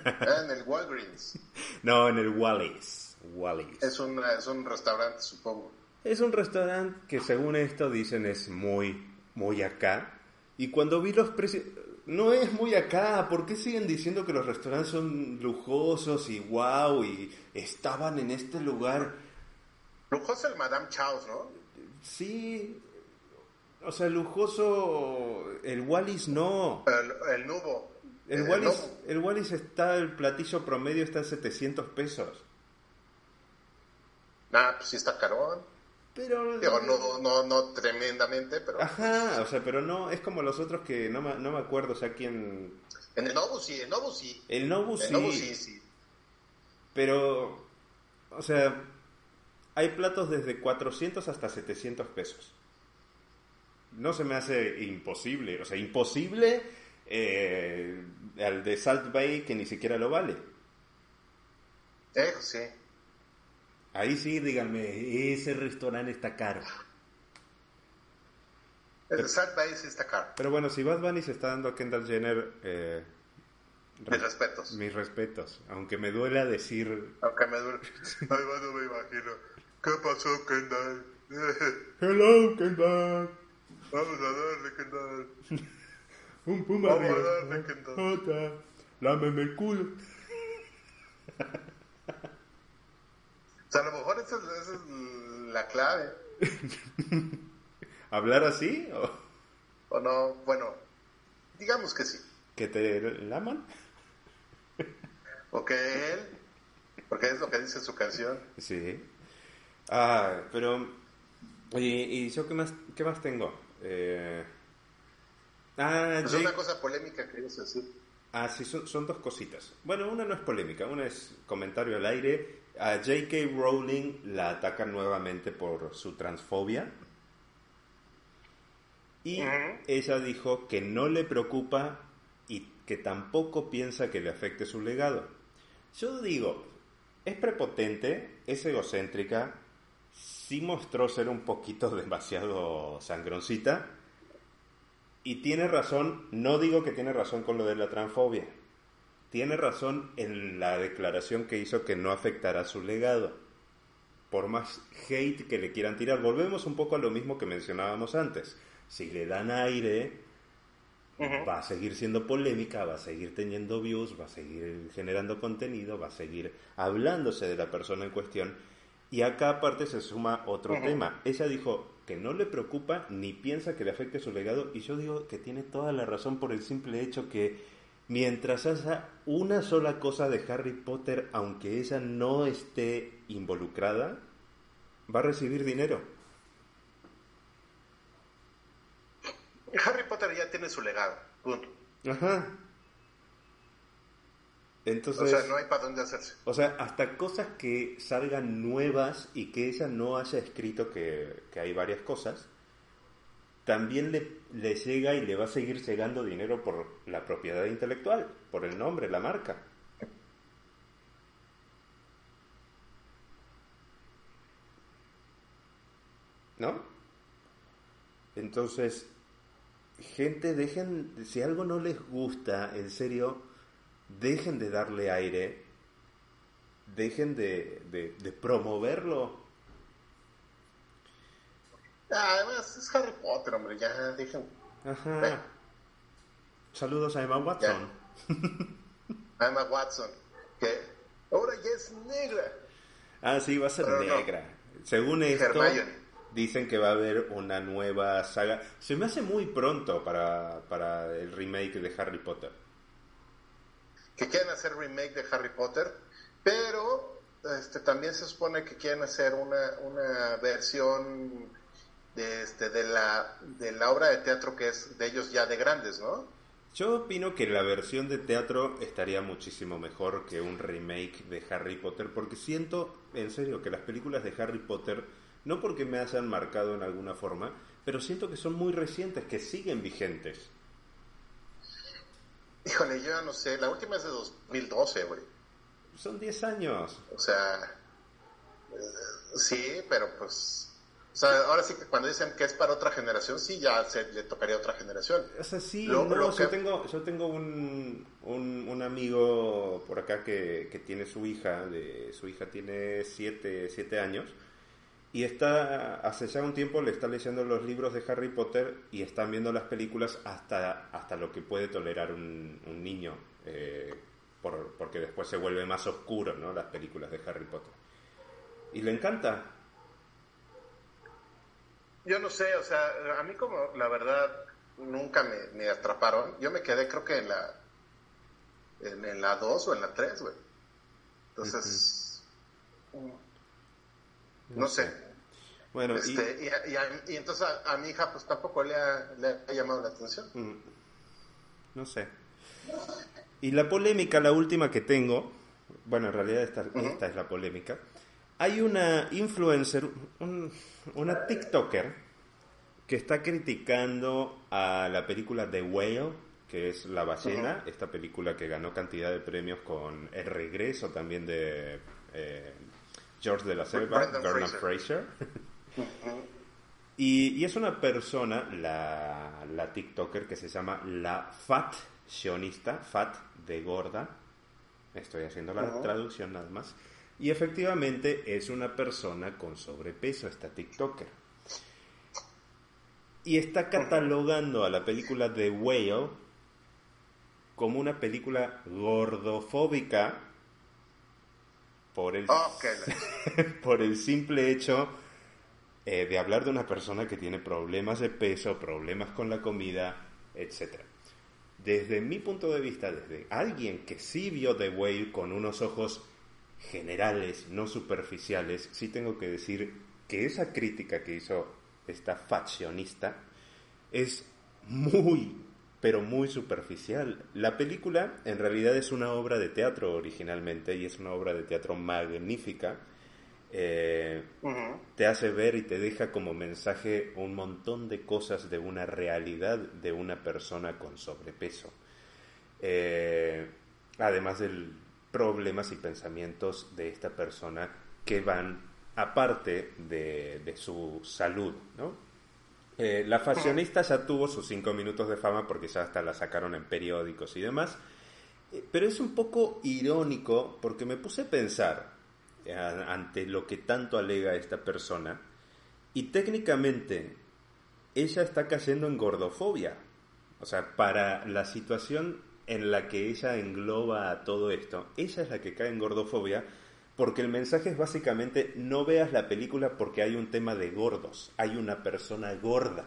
Speaker 2: Ah, en el Walgreens.
Speaker 1: No, en el Wallis. Wallis.
Speaker 2: Es, una, es un restaurante, supongo.
Speaker 1: Es un restaurante que según esto dicen es muy, muy acá. Y cuando vi los precios, no es muy acá. ¿Por qué siguen diciendo que los restaurantes son lujosos y wow y estaban en este lugar?
Speaker 2: Lujoso el Madame Chaos, ¿no?
Speaker 1: Sí, o sea, lujoso, el Wallis no.
Speaker 2: El, el Nubo.
Speaker 1: El Wallis, el Wallis está, el platillo promedio está en 700 pesos.
Speaker 2: Ah, pues sí está carón.
Speaker 1: Pero...
Speaker 2: Digo, no, no, no tremendamente, pero
Speaker 1: Ajá, o sea, pero no, es como los otros que no me, no me acuerdo, o sea, quién...
Speaker 2: en el Nobu sí, el Nobu sí.
Speaker 1: El Nobu
Speaker 2: El
Speaker 1: sí,
Speaker 2: Nobu sí, sí.
Speaker 1: pero, o sea, hay platos desde 400 hasta 700 pesos. No se me hace imposible, o sea, imposible eh, al de Salt Bay que ni siquiera lo vale.
Speaker 2: Eh, sí.
Speaker 1: Ahí sí, díganme, ese restaurante está caro.
Speaker 2: El Salt Bay sí está caro.
Speaker 1: Pero bueno, si Bad Bunny se está dando a Kendall Jenner, eh,
Speaker 2: Mis respetos.
Speaker 1: mis respetos, aunque me duela decir
Speaker 2: Aunque me duele. Ay, bueno, me imagino. ¿Qué pasó, Kendall?
Speaker 1: Hello, Kendall.
Speaker 2: Vamos a darle, Kendall.
Speaker 1: Un puma
Speaker 2: Vamos a darle, Kendall.
Speaker 1: Lámeme el culo.
Speaker 2: O sea, a lo mejor esa es, esa es la clave.
Speaker 1: ¿Hablar así? ¿O
Speaker 2: ¿O no? Bueno, digamos que sí.
Speaker 1: que te laman?
Speaker 2: O que él, porque es lo que dice su canción.
Speaker 1: Sí. Ah, pero... ¿Y, y yo qué más, qué más tengo? Eh, ah,
Speaker 2: Es
Speaker 1: Jake-
Speaker 2: una cosa polémica que decir.
Speaker 1: Ah, sí, son, son dos cositas. Bueno, una no es polémica, una es comentario al aire. A J.K. Rowling la atacan nuevamente por su transfobia. Y ella dijo que no le preocupa y que tampoco piensa que le afecte su legado. Yo digo, es prepotente, es egocéntrica, sí mostró ser un poquito demasiado sangroncita, y tiene razón, no digo que tiene razón con lo de la transfobia. Tiene razón en la declaración que hizo que no afectará su legado. Por más hate que le quieran tirar, volvemos un poco a lo mismo que mencionábamos antes. Si le dan aire, va a seguir siendo polémica, va a seguir teniendo views, va a seguir generando contenido, va a seguir hablándose de la persona en cuestión. Y acá aparte se suma otro tema. Ella dijo que no le preocupa ni piensa que le afecte su legado y yo digo que tiene toda la razón por el simple hecho que mientras haya una sola cosa de Harry Potter, aunque ella no esté involucrada, va a recibir dinero.
Speaker 2: Harry Potter ya tiene su legado. Punto.
Speaker 1: Ajá. Entonces...
Speaker 2: O sea, no hay para dónde hacerse.
Speaker 1: O sea, hasta cosas que salgan nuevas y que ella no haya escrito que, que hay varias cosas, también le, le llega y le va a seguir llegando dinero por la propiedad intelectual, por el nombre, la marca. ¿no? Entonces, gente, dejen, si algo no les gusta, en serio, dejen de darle aire, dejen de, de, promoverlo.
Speaker 2: Ah, además, es Harry Potter, hombre, ya dejen. Ajá.
Speaker 1: Saludos a Emma Watson.
Speaker 2: Emma Watson, que ahora ya es negra.
Speaker 1: Ah, sí, va a ser negra. Según esto, dicen que va a haber una nueva saga. Se me hace muy pronto para, para el remake de Harry Potter.
Speaker 2: Que quieren hacer remake de Harry Potter, pero este, también se supone que quieren hacer una, una versión de, este, de, la, de la obra de teatro que es de ellos ya de grandes, ¿no?
Speaker 1: Yo opino que la versión de teatro estaría muchísimo mejor que un remake de Harry Potter, porque siento, en serio, que las películas de Harry Potter, no porque me hayan marcado en alguna forma, pero siento que son muy recientes, que siguen vigentes.
Speaker 2: Híjole, yo ya no sé, la última es de 2012, güey.
Speaker 1: Son 10 años.
Speaker 2: O sea, eh, sí, pero pues o sea, ahora sí que cuando dicen que es para otra generación, sí, ya se le tocaría a otra generación.
Speaker 1: O sea, sí, yo, tengo, yo tengo un, un, amigo por acá que, que, tiene su hija, de, su hija tiene 7 siete, años, y está, hace ya un tiempo le está leyendo los libros de Harry Potter y están viendo las películas hasta, hasta lo que puede tolerar un, un niño, eh, por, porque después se vuelve más oscuro, ¿no? Las películas de Harry Potter. Y le encanta,
Speaker 2: yo no sé, o sea, a mí como la verdad nunca me, atraparon. Yo me quedé creo que en la en, la 2 o en la 3, güey. Entonces, no, sé. Bueno, este, y, y, entonces a, mi hija pues tampoco le ha, le ha llamado la atención.
Speaker 1: No sé. Y la polémica, la última que tengo, bueno, en realidad esta, esta es la polémica. Hay una influencer, un, una TikToker que está criticando a la película The Whale, que es La ballena, esta película que ganó cantidad de premios con El regreso también de eh, George de la Selva, Bernard Fraser. y, es una persona, la, la TikToker, que se llama la Fat Sionista, Fat de gorda. Estoy haciendo la traducción nada más. Y efectivamente es una persona con sobrepeso, esta TikToker. Y está catalogando a la película The Whale como una película gordofóbica por el, por el simple hecho eh, de hablar de una persona que tiene problemas de peso, problemas con la comida, etc. Desde mi punto de vista, desde alguien que sí vio The Whale con unos ojos generales, no superficiales, sí tengo que decir que esa crítica que hizo esta faccionista es muy, pero muy superficial. La película en realidad es una obra de teatro originalmente y es una obra de teatro magnífica. Eh, te hace ver y te deja como mensaje un montón de cosas de una realidad de una persona con sobrepeso. Eh, además del, problemas y pensamientos de esta persona que van aparte de, su salud. Eh, la fashionista ya tuvo sus cinco minutos de fama porque ya hasta la sacaron en periódicos y demás, eh, pero es un poco irónico porque me puse a pensar eh, ante lo que tanto alega esta persona y técnicamente ella está cayendo en gordofobia. O sea, para la situación en la que ella engloba a todo esto, ella es la que cae en gordofobia porque el mensaje es básicamente no veas la película porque hay un tema de gordos, hay una persona gorda.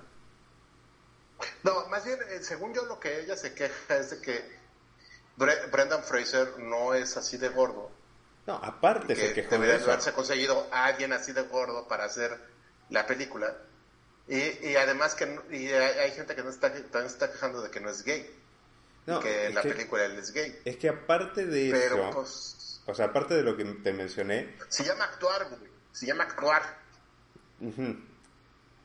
Speaker 2: No, más bien, eh, según yo lo que ella se queja es de que Brendan Fraser no es así de gordo.
Speaker 1: No, aparte
Speaker 2: se quejó de eso. haberse conseguido a alguien así de gordo para hacer la película. Y, además que hay, gente que no está, también está quejando de que no es gay que en la película él es gay.
Speaker 1: Es que aparte de eso, pues, o sea, aparte de lo que te mencioné...
Speaker 2: Se llama actuar, güey. Se llama actuar.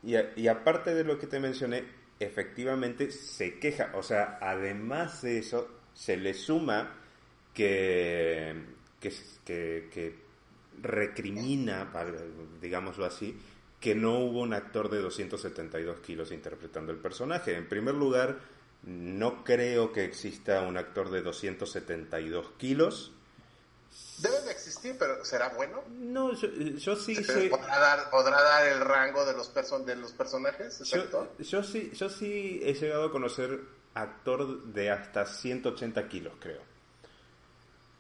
Speaker 1: y, y aparte de lo que te mencioné, efectivamente se queja. O sea, además de eso, se le suma que, que, que, que recrimina, digámoslo así, que no hubo un actor de 272 kilos interpretando el personaje. En primer lugar, no creo que exista un actor de 272 kilos.
Speaker 2: Debe de existir, pero ¿será bueno?
Speaker 1: No, yo, sí
Speaker 2: ¿Podrá, dar, ¿Podrá dar el rango de los, de los personajes?
Speaker 1: Yo, sí, yo sí he llegado a conocer actor de hasta 180 kilos, creo.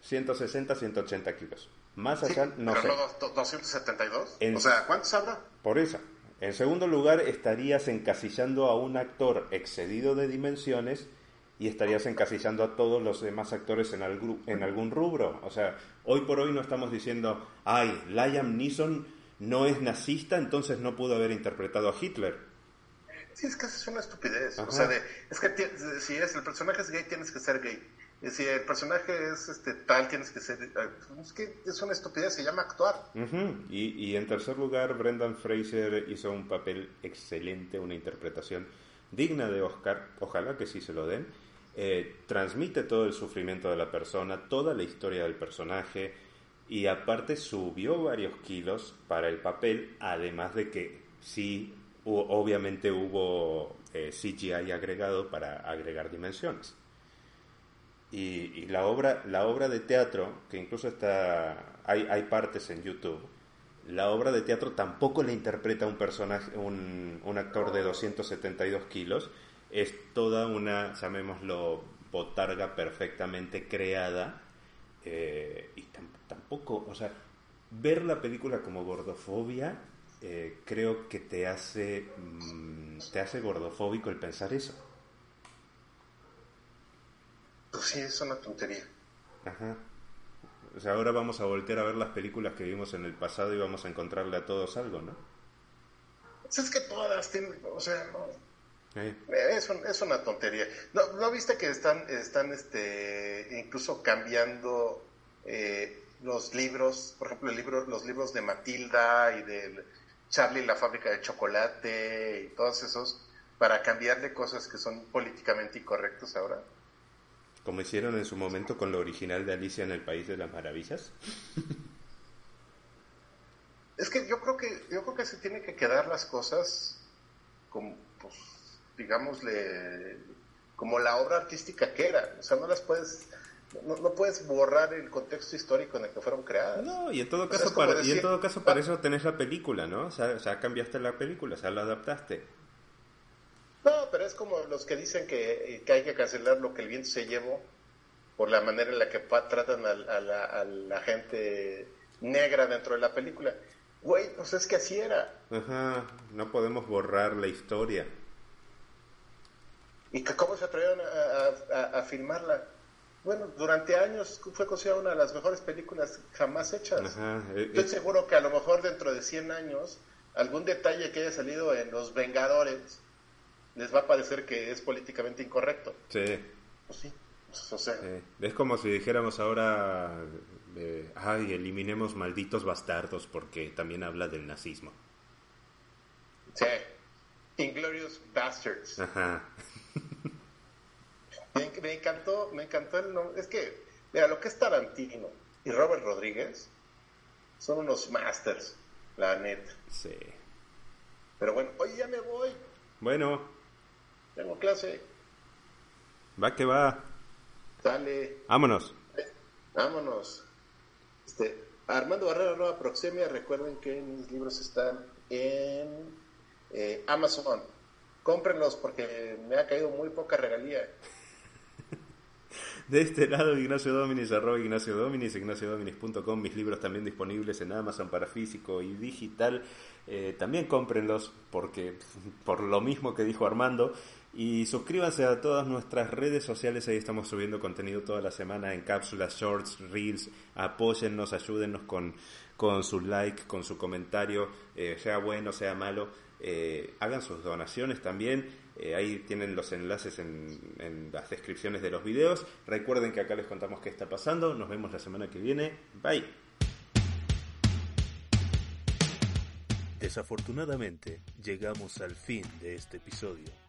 Speaker 1: 160, 180 kilos. Más allá, no
Speaker 2: pero sé. No, 272. o sea, ¿cuántos habrá?
Speaker 1: Por eso. En segundo lugar, estarías encasillando a un actor excedido de dimensiones y estarías encasillando a todos los demás actores en, en algún rubro. O sea, hoy por hoy no estamos diciendo, ay, Liam Neeson no es nazista, entonces no pudo haber interpretado a Hitler.
Speaker 2: Sí, es que es una estupidez. O sea, es que si es el personaje es gay, tienes que ser gay. Y si el personaje es este tal, tienes que ser... Eh, es que es una estupidez, se llama actuar.
Speaker 1: y, y en tercer lugar, Brendan Fraser hizo un papel excelente, una interpretación digna de Oscar, ojalá que sí se lo den. Eh, transmite todo el sufrimiento de la persona, toda la historia del personaje y aparte subió varios kilos para el papel, además de que sí, obviamente hubo eh, CGI agregado para agregar dimensiones. Y, la obra la obra de teatro que incluso está hay, hay partes en YouTube la obra de teatro tampoco le interpreta un personaje un, un actor de 272 kilos. Es toda una llamémoslo botarga perfectamente creada eh, y tampoco o sea ver la película como gordofobia eh, creo que te hace mm, te hace gordofóbico el pensar eso
Speaker 2: pues sí, es una tontería.
Speaker 1: Ajá. O sea, ahora vamos a voltear a ver las películas que vimos en el pasado y vamos a encontrarle a todos algo, ¿no?
Speaker 2: Es que todas tienen, o sea, no. Es, es, una tontería. ¿No, ¿No, viste que están, están este, incluso cambiando eh, los libros, por ejemplo, el libro, los libros de Matilda y de Charlie la fábrica de chocolate y todos esos, para cambiarle cosas que son políticamente incorrectos ahora?
Speaker 1: Como hicieron en su momento con lo original de Alicia en el País de las Maravillas.
Speaker 2: Es que yo creo que yo creo que se tienen que quedar las cosas como pues digámosle como la obra artística que era, o sea, no las puedes no, puedes borrar el contexto histórico en el que fueron creadas.
Speaker 1: No, y en todo caso, para, y en todo caso para eso tenés la película, ¿no? O sea, o sea, cambiaste la película, o sea, la adaptaste.
Speaker 2: No, pero es como los que dicen que, hay que cancelar lo que el viento se llevó por la manera en la que tratan a, la, gente negra dentro de la película. Güey, pues es que así era.
Speaker 1: Ajá, no podemos borrar la historia.
Speaker 2: ¿Y cómo se atrevieron a, filmarla? Bueno, durante años fue considerada una de las mejores películas jamás hechas. Ajá, eh, Estoy eh. seguro que a lo mejor dentro de 100 años, algún detalle que haya salido en Los Vengadores les va a parecer que es políticamente incorrecto.
Speaker 1: Sí.
Speaker 2: Pues sí. Pues, o sea.
Speaker 1: Es como si dijéramos ahora, ay, eliminemos malditos bastardos porque también habla del nazismo.
Speaker 2: Sí. Inglorious Bastards. Ajá. me, encantó, me encantó el nombre. Es que, mira, lo que es Tarantino y Robert Rodríguez son unos masters, la neta.
Speaker 1: Sí.
Speaker 2: Pero bueno, hoy ya me voy.
Speaker 1: Bueno.
Speaker 2: Tengo clase.
Speaker 1: Va que va.
Speaker 2: Dale.
Speaker 1: Vámonos.
Speaker 2: Vámonos. Este, Armando Barrera Nueva Proxemia, recuerden que mis libros están en eh, Amazon. Cómprenlos porque me ha caído muy poca regalía.
Speaker 1: De este lado, Ignacio Dominis, arroba Ignacio Dominis, ignaciodominis.com, mis libros también disponibles en Amazon para físico y digital. Eh, también cómprenlos porque, por lo mismo que dijo Armando, y suscríbanse a todas nuestras redes sociales, ahí estamos subiendo contenido toda la semana en cápsulas, shorts, reels. Apóyennos, ayúdennos con, con su like, con su comentario, eh, sea bueno, sea malo. Eh, hagan sus donaciones también. Eh, ahí tienen los enlaces en, en, las descripciones de los videos. Recuerden que acá les contamos qué está pasando. Nos vemos la semana que viene. Bye.
Speaker 3: Desafortunadamente, llegamos al fin de este episodio.